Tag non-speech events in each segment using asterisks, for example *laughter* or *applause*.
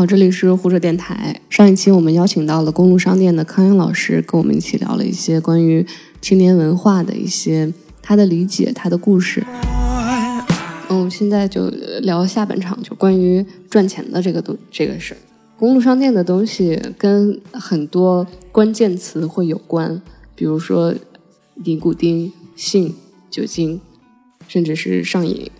好，这里是胡扯电台。上一期我们邀请到了公路商店的康阳老师，跟我们一起聊了一些关于青年文化的一些他的理解、他的故事。嗯，现在就聊下半场，就关于赚钱的这个东这个事。公路商店的东西跟很多关键词会有关，比如说尼古丁、性、酒精，甚至是上瘾。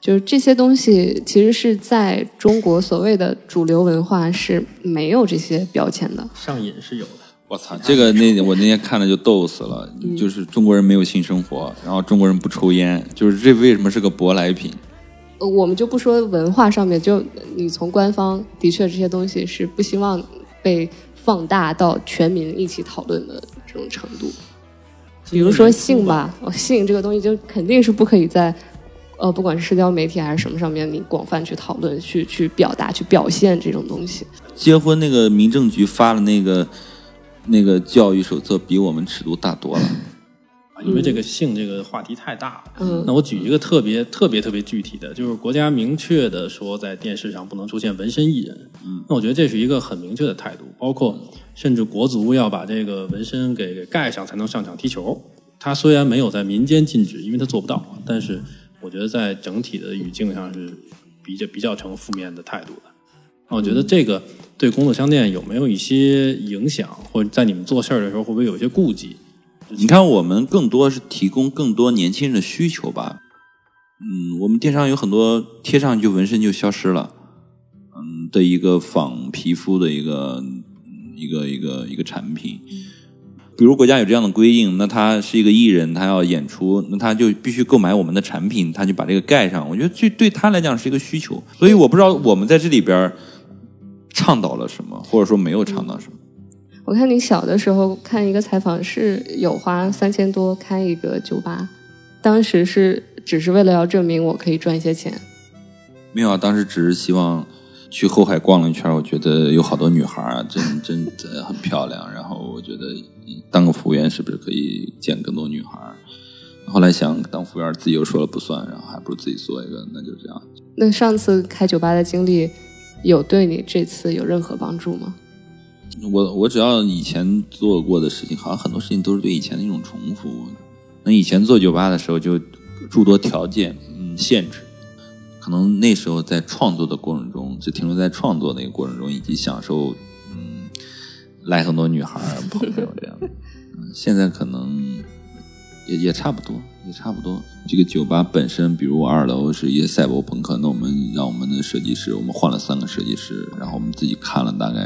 就是这些东西，其实是在中国所谓的主流文化是没有这些标签的。上瘾是有的。我操，这个那我那天看了就逗死了，就是中国人没有性生活，然后中国人不抽烟，就是这为什么是个舶来品？呃，我们就不说文化上面，就你从官方的确这些东西是不希望被放大到全民一起讨论的这种程度。比如说性吧，哦，性这个东西就肯定是不可以在。呃，不管是社交媒体还是什么上面，你广泛去讨论、去去表达、去表现这种东西。结婚那个民政局发了那个那个教育手册，比我们尺度大多了。因为这个性这个话题太大了。嗯。那我举一个特别特别特别具体的，就是国家明确的说，在电视上不能出现纹身艺人。嗯。那我觉得这是一个很明确的态度，包括甚至国足要把这个纹身给给盖上才能上场踢球。他虽然没有在民间禁止，因为他做不到，但是。我觉得在整体的语境上是比较比较成负面的态度的。我觉得这个对工作商店有没有一些影响，或者在你们做事儿的时候会不会有一些顾忌？你看，我们更多是提供更多年轻人的需求吧。嗯，我们电商有很多贴上去纹身就消失了，嗯的一个仿皮肤的一个一个一个一个产品。比如国家有这样的规定，那他是一个艺人，他要演出，那他就必须购买我们的产品，他就把这个盖上。我觉得这对他来讲是一个需求，所以我不知道我们在这里边倡导了什么，或者说没有倡导什么。我看你小的时候看一个采访，是有花三千多开一个酒吧，当时是只是为了要证明我可以赚一些钱。没有啊，当时只是希望。去后海逛了一圈，我觉得有好多女孩啊，真真的很漂亮。然后我觉得当个服务员是不是可以见更多女孩？后来想当服务员，自己又说了不算，然后还不如自己做一个，那就这样。那上次开酒吧的经历有对你这次有任何帮助吗？我我只要以前做过的事情，好像很多事情都是对以前的一种重复。那以前做酒吧的时候就诸多条件嗯限制。可能那时候在创作的过程中，只停留在创作那个过程中，以及享受，嗯，来很多女孩朋友这样。现在可能也也差不多，也差不多。这个酒吧本身，比如我二楼是一些赛博朋克，那我们让我们的设计师，我们换了三个设计师，然后我们自己看了大概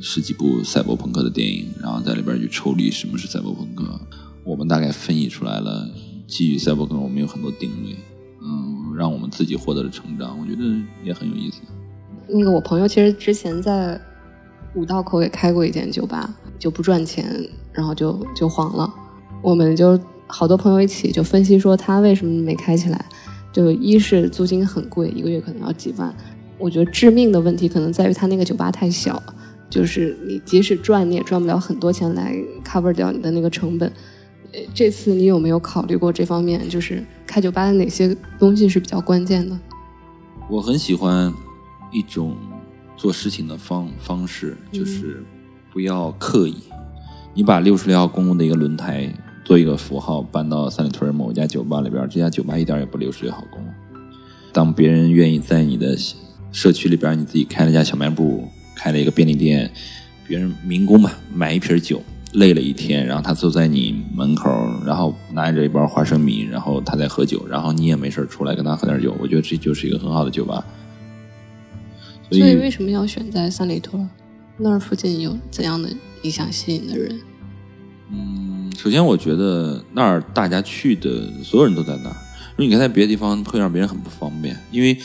十几部赛博朋克的电影，然后在里边去抽离什么是赛博朋克。我们大概分析出来了，基于赛博朋克，我们有很多定位。嗯，让我们自己获得了成长，我觉得也很有意思。那个我朋友其实之前在五道口也开过一间酒吧，就不赚钱，然后就就黄了。我们就好多朋友一起就分析说他为什么没开起来，就一是租金很贵，一个月可能要几万。我觉得致命的问题可能在于他那个酒吧太小，就是你即使赚你也赚不了很多钱来 cover 掉你的那个成本。这次你有没有考虑过这方面？就是开酒吧的哪些东西是比较关键的？我很喜欢一种做事情的方方式，就是不要刻意。你把六十六号公路的一个轮胎做一个符号搬到三里屯某一家酒吧里边，这家酒吧一点也不六十六号公路。当别人愿意在你的社区里边，你自己开了家小卖部，开了一个便利店，别人民工嘛，买一瓶酒。累了一天，然后他坐在你门口，然后拿着一包花生米，然后他在喝酒，然后你也没事出来跟他喝点酒，我觉得这就是一个很好的酒吧。所以为什么要选在三里屯？那儿附近有怎样的你想吸引的人？嗯，首先我觉得那儿大家去的所有人都在那儿，如果你在别的地方会让别人很不方便，因为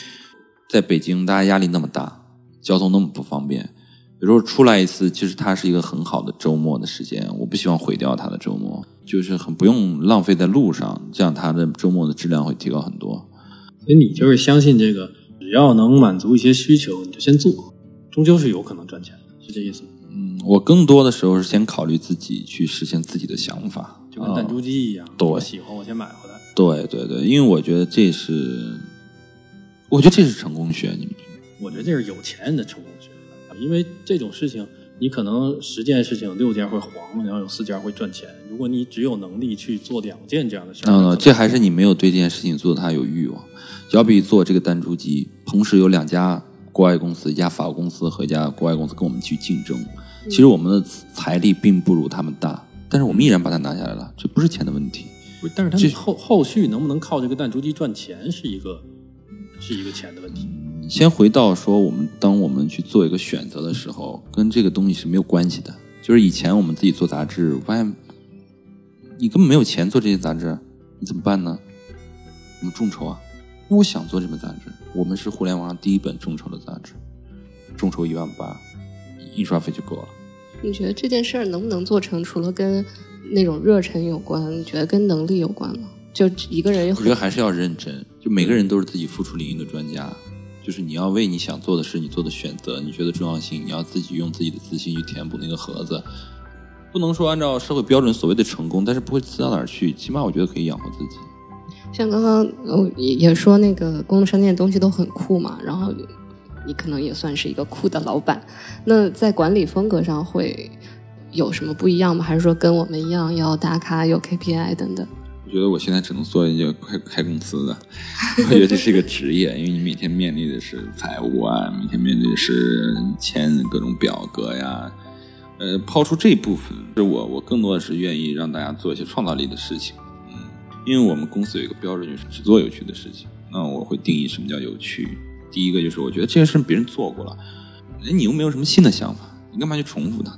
在北京大家压力那么大，交通那么不方便。有时候出来一次，其实它是一个很好的周末的时间。我不希望毁掉它的周末，就是很不用浪费在路上，这样它的周末的质量会提高很多。所以你就是相信这个，只要能满足一些需求，你就先做，终究是有可能赚钱的，是这意思吗？嗯，我更多的时候是先考虑自己去实现自己的想法，就跟弹珠机一样，对，我喜欢我先买回来。对对对，因为我觉得这是，我觉得这是成功学，你们？我觉得这是有钱人的成功学。因为这种事情，你可能十件事情有六件会黄，然后有四件会赚钱。如果你只有能力去做两件这样的事，嗯，这还是你没有对这件事情做的他有欲望。要比做这个弹珠机，同时有两家国外公司，一家法国公司和一家国外公司跟我们去竞争。其实我们的财力并不如他们大，但是我们依然把它拿下来了，这不是钱的问题。不是，但是他们后后续能不能靠这个弹珠机赚钱，是一个是一个钱的问题。先回到说，我们当我们去做一个选择的时候，跟这个东西是没有关系的。就是以前我们自己做杂志，我发现你根本没有钱做这些杂志，你怎么办呢？我们众筹啊。我想做这本杂志，我们是互联网上第一本众筹的杂志，众筹一万八，印刷费就够了。你觉得这件事儿能不能做成？除了跟那种热忱有关，你觉得跟能力有关吗？就一个人，我觉得还是要认真。就每个人都是自己付出领域的专家，就是你要为你想做的事，你做的选择，你觉得重要性，你要自己用自己的自信去填补那个盒子。不能说按照社会标准所谓的成功，但是不会次到哪儿去。起码我觉得可以养活自己。像刚刚我也也说那个公路商店的东西都很酷嘛，然后你可能也算是一个酷的老板。那在管理风格上会有什么不一样吗？还是说跟我们一样要打卡、有 KPI 等等？我觉得我现在只能做一个开开公司的，*laughs* 我觉得这是一个职业，因为你每天面对的是财务啊，每天面对的是签各种表格呀。呃，抛出这部分，是我我更多的是愿意让大家做一些创造力的事情。因为我们公司有一个标准，就是只做有趣的事情。那我会定义什么叫有趣。第一个就是我觉得这件事别人做过了，哎，你又没有什么新的想法，你干嘛去重复它？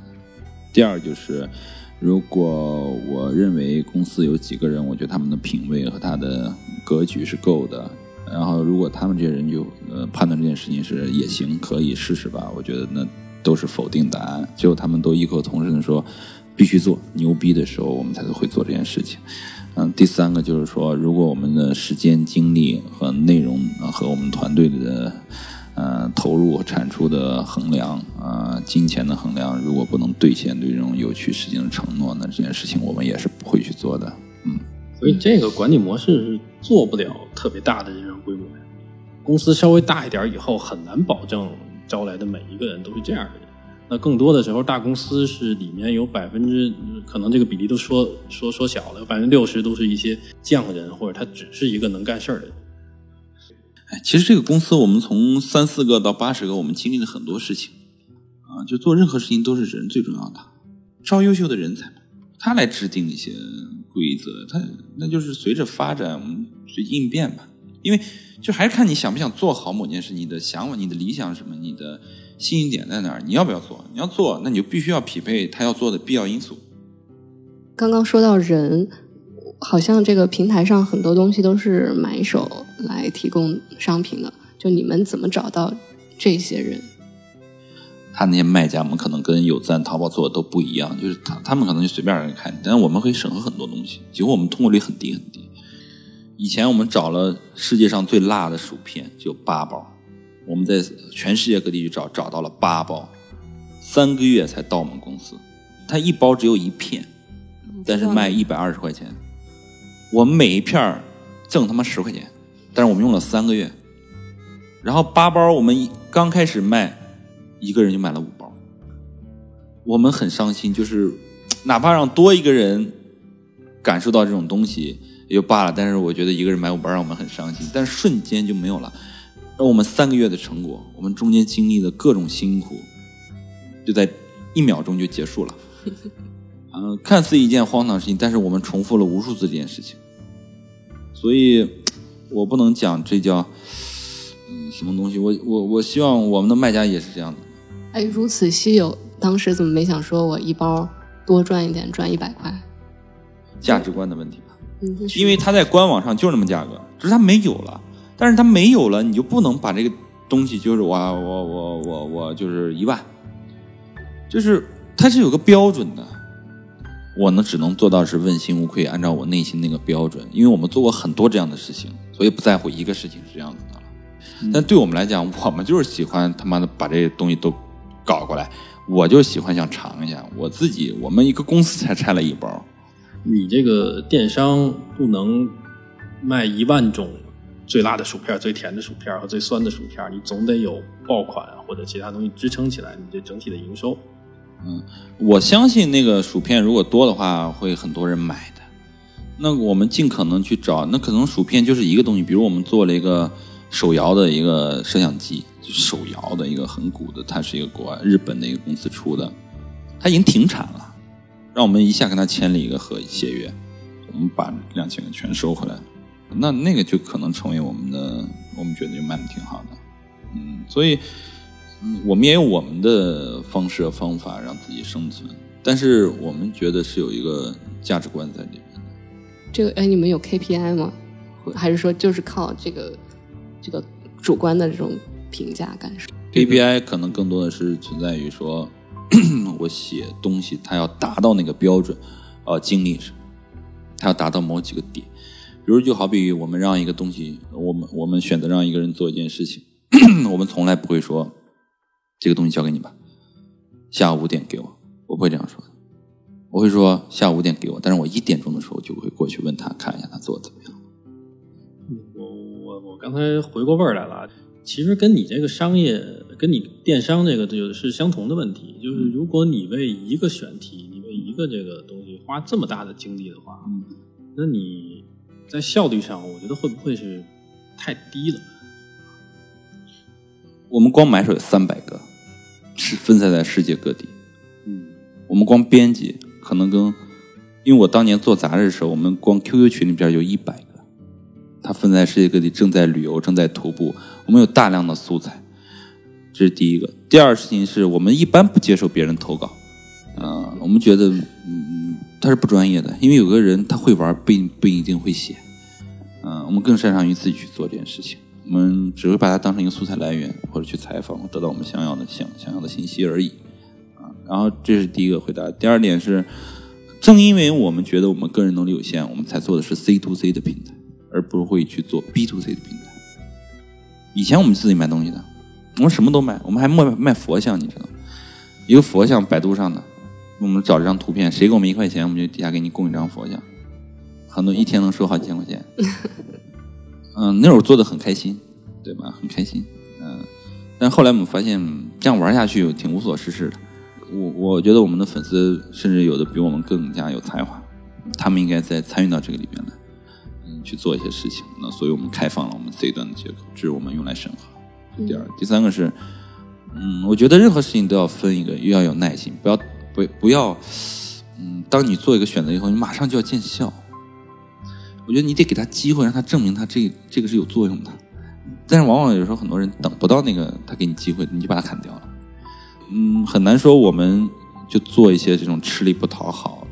第二就是，如果我认为公司有几个人，我觉得他们的品味和他的格局是够的，然后如果他们这些人就呃判断这件事情是也行，可以试试吧，我觉得那都是否定答案。最后他们都异口同声的说必须做，牛逼的时候我们才会做这件事情。嗯，第三个就是说，如果我们的时间、精力和内容和我们团队的呃投入、产出的衡量啊，金钱的衡量，如果不能兑现对这种有趣事情的承诺，那这件事情我们也是不会去做的。嗯，所以这个管理模式是做不了特别大的这种规模的。公司稍微大一点以后，很难保证招来的每一个人都是这样的。更多的时候，大公司是里面有百分之，可能这个比例都说说说小了，百分之六十都是一些匠人，或者他只是一个能干事儿的人。哎，其实这个公司，我们从三四个到八十个，我们经历了很多事情啊。就做任何事情都是人最重要的，招优秀的人才，他来制定一些规则，他那就是随着发展，随机应变吧。因为就还是看你想不想做好某件事，你的想法、你的理想什么，你的。吸引点在哪儿？你要不要做？你要做，那你就必须要匹配他要做的必要因素。刚刚说到人，好像这个平台上很多东西都是买手来提供商品的。就你们怎么找到这些人？他那些卖家们可能跟有赞、淘宝做的都不一样，就是他他们可能就随便让人看，但是我们可以审核很多东西，几乎我们通过率很低很低。以前我们找了世界上最辣的薯片，就八包。我们在全世界各地去找，找到了八包，三个月才到我们公司。它一包只有一片，但是卖一百二十块钱。我们每一片挣他妈十块钱，但是我们用了三个月。然后八包我们刚开始卖，一个人就买了五包。我们很伤心，就是哪怕让多一个人感受到这种东西也就罢了，但是我觉得一个人买五包让我们很伤心，但是瞬间就没有了。而我们三个月的成果，我们中间经历的各种辛苦，就在一秒钟就结束了。嗯，看似一件荒唐事情，但是我们重复了无数次这件事情。所以，我不能讲这叫嗯什么东西。我我我希望我们的卖家也是这样的。哎，如此稀有，当时怎么没想说我一包多赚一点，赚一百块？价值观的问题吧。嗯，因为他在官网上就是那么价格，只是他没有了。但是它没有了，你就不能把这个东西就是我我我我我就是一万，就是它是有个标准的，我呢只能做到是问心无愧，按照我内心那个标准，因为我们做过很多这样的事情，所以不在乎一个事情是这样子的了。但对我们来讲，我们就是喜欢他妈的把这些东西都搞过来，我就喜欢想尝一下，我自己我们一个公司才拆了一包，你这个电商不能卖一万种。最辣的薯片、最甜的薯片和最酸的薯片，你总得有爆款或者其他东西支撑起来你这整体的营收。嗯，我相信那个薯片如果多的话，会很多人买的。那我们尽可能去找，那可能薯片就是一个东西，比如我们做了一个手摇的一个摄像机，手摇的一个很古的，它是一个国外日本的一个公司出的，它已经停产了，让我们一下跟他签了一个合协约，我们把两千个全收回来，那那个就可能成为我们的，我们觉得就卖的挺好的，嗯，所以。嗯，我们也有我们的方式和方法让自己生存，但是我们觉得是有一个价值观在里面的。这个哎，你们有 KPI 吗？还是说就是靠这个这个主观的这种评价感受？KPI 可能更多的是存在于说，*clears throat* 我写东西它要达到那个标准，呃，精力是，它要达到某几个点。比如就好比我们让一个东西，我们我们选择让一个人做一件事情，*clears throat* 我们从来不会说。这个东西交给你吧，下午五点给我。我不会这样说的，我会说下午五点给我。但是我一点钟的时候就会过去问他，看一下他做的怎么样。我我我刚才回过味儿来了，其实跟你这个商业，跟你电商这个就是相同的问题。就是如果你为一个选题，你为一个这个东西花这么大的精力的话，那你在效率上，我觉得会不会是太低了？我们光买手有三百个。是分散在世界各地，嗯，我们光编辑可能跟，因为我当年做杂志的时候，我们光 QQ 群里边有一百个，它分在世界各地，正在旅游，正在徒步，我们有大量的素材，这是第一个。第二事情是我们一般不接受别人投稿，啊，我们觉得，嗯，他是不专业的，因为有个人他会玩，不不一定会写，嗯，我们更擅长于自己去做这件事情。我们只会把它当成一个素材来源，或者去采访，得到我们想要的想想要的信息而已，啊。然后这是第一个回答。第二点是，正因为我们觉得我们个人能力有限，我们才做的是 C to C 的平台，而不会去做 B to C 的平台。以前我们自己卖东西的，我们什么都卖，我们还卖卖佛像，你知道？一个佛像，百度上的，我们找这张图片，谁给我们一块钱，我们就底下给你供一张佛像，很多一天能收好几千块钱。*laughs* 嗯，那会儿做的很开心，对吧？很开心，嗯。但后来我们发现这样玩下去挺无所事事的。我我觉得我们的粉丝甚至有的比我们更加有才华，他们应该再参与到这个里边来，嗯，去做一些事情。那所以我们开放了我们 C 端的接口，这是我们用来审核。第二、第三个是，嗯，我觉得任何事情都要分一个，又要有耐心，不要不不要，嗯，当你做一个选择以后，你马上就要见效。我觉得你得给他机会，让他证明他这这个是有作用的。但是往往有时候很多人等不到那个他给你机会，你就把他砍掉了。嗯，很难说我们就做一些这种吃力不讨好，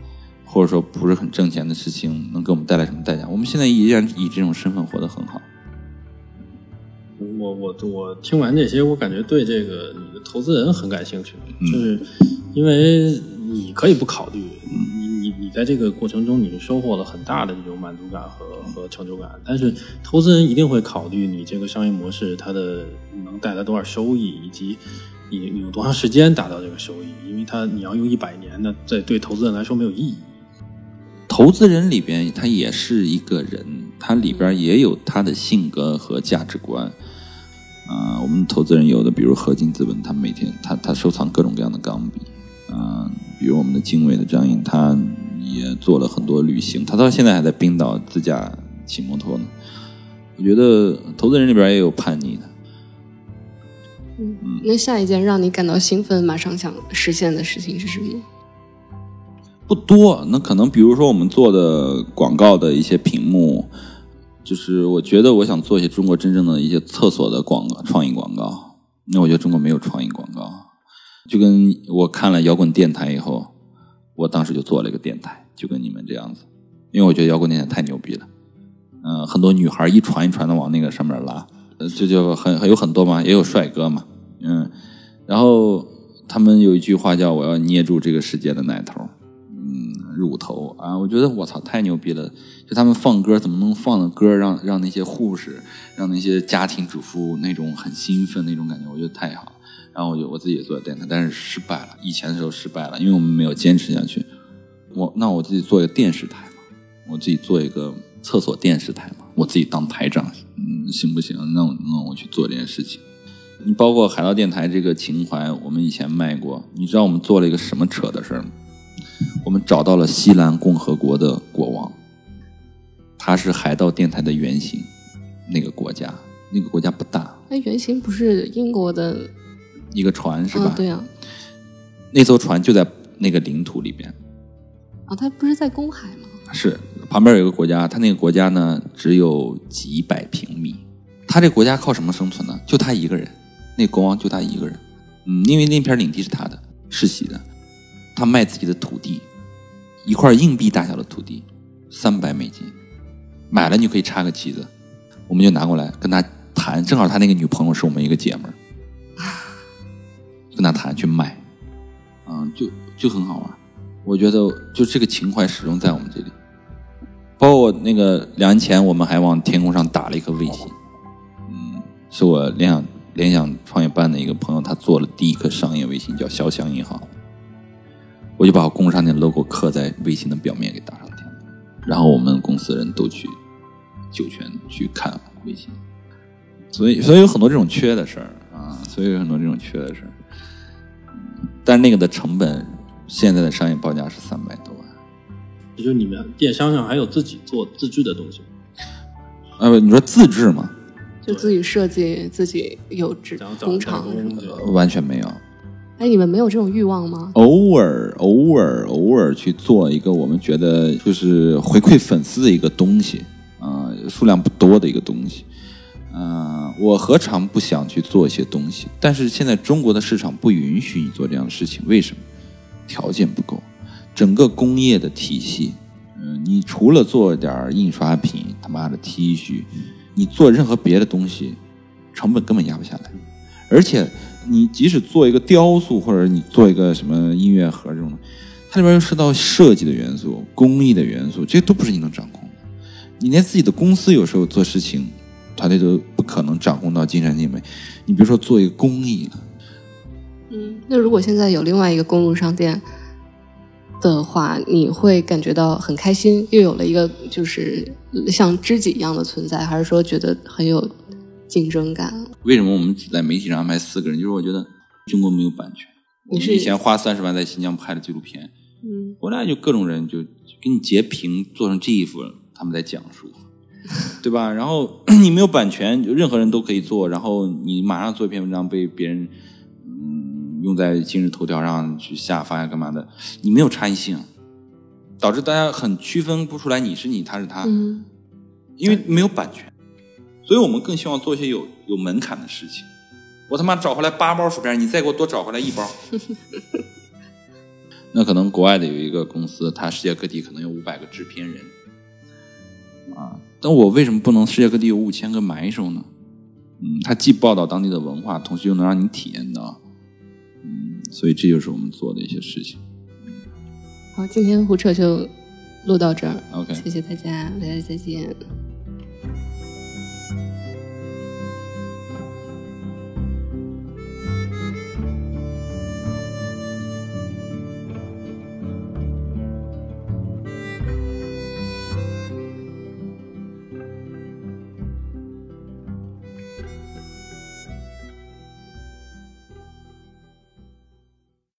或者说不是很挣钱的事情，能给我们带来什么代价？我们现在依然以这种身份活得很好。我我我听完这些，我感觉对这个你的投资人很感兴趣，就是因为你可以不考虑。你你你在这个过程中，你收获了很大的这种满足感和和成就感。但是，投资人一定会考虑你这个商业模式它的能带来多少收益，以及你你用多长时间达到这个收益。因为他你要用一百年，那在对投资人来说没有意义。投资人里边他也是一个人，他里边也有他的性格和价值观。啊，我们投资人有的，比如合金资本，他每天他他收藏各种各样的钢笔。嗯，比如我们的经纬的张颖，他也做了很多旅行，他到现在还在冰岛自驾骑摩托呢。我觉得投资人里边也有叛逆的。嗯，那下一件让你感到兴奋、马上想实现的事情是什么？不多，那可能比如说我们做的广告的一些屏幕，就是我觉得我想做一些中国真正的一些厕所的广告创意广告。那我觉得中国没有创意广告。就跟我看了摇滚电台以后，我当时就做了一个电台，就跟你们这样子，因为我觉得摇滚电台太牛逼了。嗯，很多女孩一传一传的往那个上面拉，这就很很有很多嘛，也有帅哥嘛，嗯，然后他们有一句话叫“我要捏住这个世界的奶头”，嗯，乳头啊，我觉得我操太牛逼了，就他们放歌怎么能放的歌让让那些护士，让那些家庭主妇那种很兴奋那种感觉，我觉得太好。然后我就我自己做电台，但是失败了。以前的时候失败了，因为我们没有坚持下去。我那我自己做一个电视台嘛，我自己做一个厕所电视台嘛，我自己当台长，嗯，行不行？那我那我去做这件事情。你包括海盗电台这个情怀，我们以前卖过。你知道我们做了一个什么扯的事儿吗？我们找到了西兰共和国的国王，他是海盗电台的原型。那个国家，那个国家不大。那原型不是英国的一个船是吧？对呀。那艘船就在那个领土里边。啊，它不是在公海吗？是，旁边有一个国家，他那个国家呢只有几百平米。他这国家靠什么生存呢？就他一个人，那国王就他一个人。嗯，因为那片领地是他的，世袭的。他卖自己的土地，一块硬币大小的土地，三百美金，买了你就可以插个旗子。我们就拿过来跟他谈，正好他那个女朋友是我们一个姐们儿，跟他谈去卖，嗯，就就很好玩。我觉得就这个情怀始终在我们这里。包括我那个两年前，我们还往天空上打了一颗卫星，嗯，是我联想联想创业班的一个朋友，他做了第一颗商业卫星，叫潇湘银行。我就把公路商店 logo 刻在卫星的表面给打上天，然后我们公司人都去酒泉去看卫星，所以所以有很多这种缺的事儿，所以有很多这种缺的事儿，但那个的成本。现在的商业报价是三百多万，也就是你们电商上还有自己做自制的东西？啊不，你说自制吗？就自己设计，自己有制工厂完全没有。哎，你们没有这种欲望吗？偶尔，偶尔，偶尔去做一个我们觉得就是回馈粉丝的一个东西啊，数量不多的一个东西。嗯，我何尝不想去做一些东西？但是现在中国的市场不允许你做这样的事情，为什么？条件不够，整个工业的体系，嗯，你除了做点印刷品，他妈的 T 恤，你做任何别的东西，成本根本压不下来。而且，你即使做一个雕塑，或者你做一个什么音乐盒这种，它里边又涉及到设计的元素、工艺的元素，这都不是你能掌控的。你连自己的公司有时候做事情，团队都不可能掌控到尽善尽美。你比如说做一个公益的。嗯，那如果现在有另外一个公路商店的话，你会感觉到很开心，又有了一个就是像知己一样的存在，还是说觉得很有竞争感？为什么我们只在媒体上安排四个人？就是我觉得中国没有版权。你是以前花三十万在新疆拍的纪录片，嗯，回来就各种人就给你截屏做成这一幅他们在讲述，对吧？然后 *clears throat* 你没有版权，任何人都可以做，然后你马上做一篇文章被别人嗯。用在今日头条上去下发呀，干嘛的？你没有差异性，导致大家很区分不出来你是你，他是他，嗯，因为没有版权，所以我们更希望做一些有有门槛的事情。我他妈找回来八包薯片，你再给我多找回来一包。*laughs* 那可能国外的有一个公司，它世界各地可能有五百个制片人，啊，但我为什么不能世界各地有五千个买手呢？嗯，它既报道当地的文化，同时又能让你体验到。嗯所以这就是我们做的一些事情。好，今天胡扯就录到这儿。OK，谢谢大家，大家再见。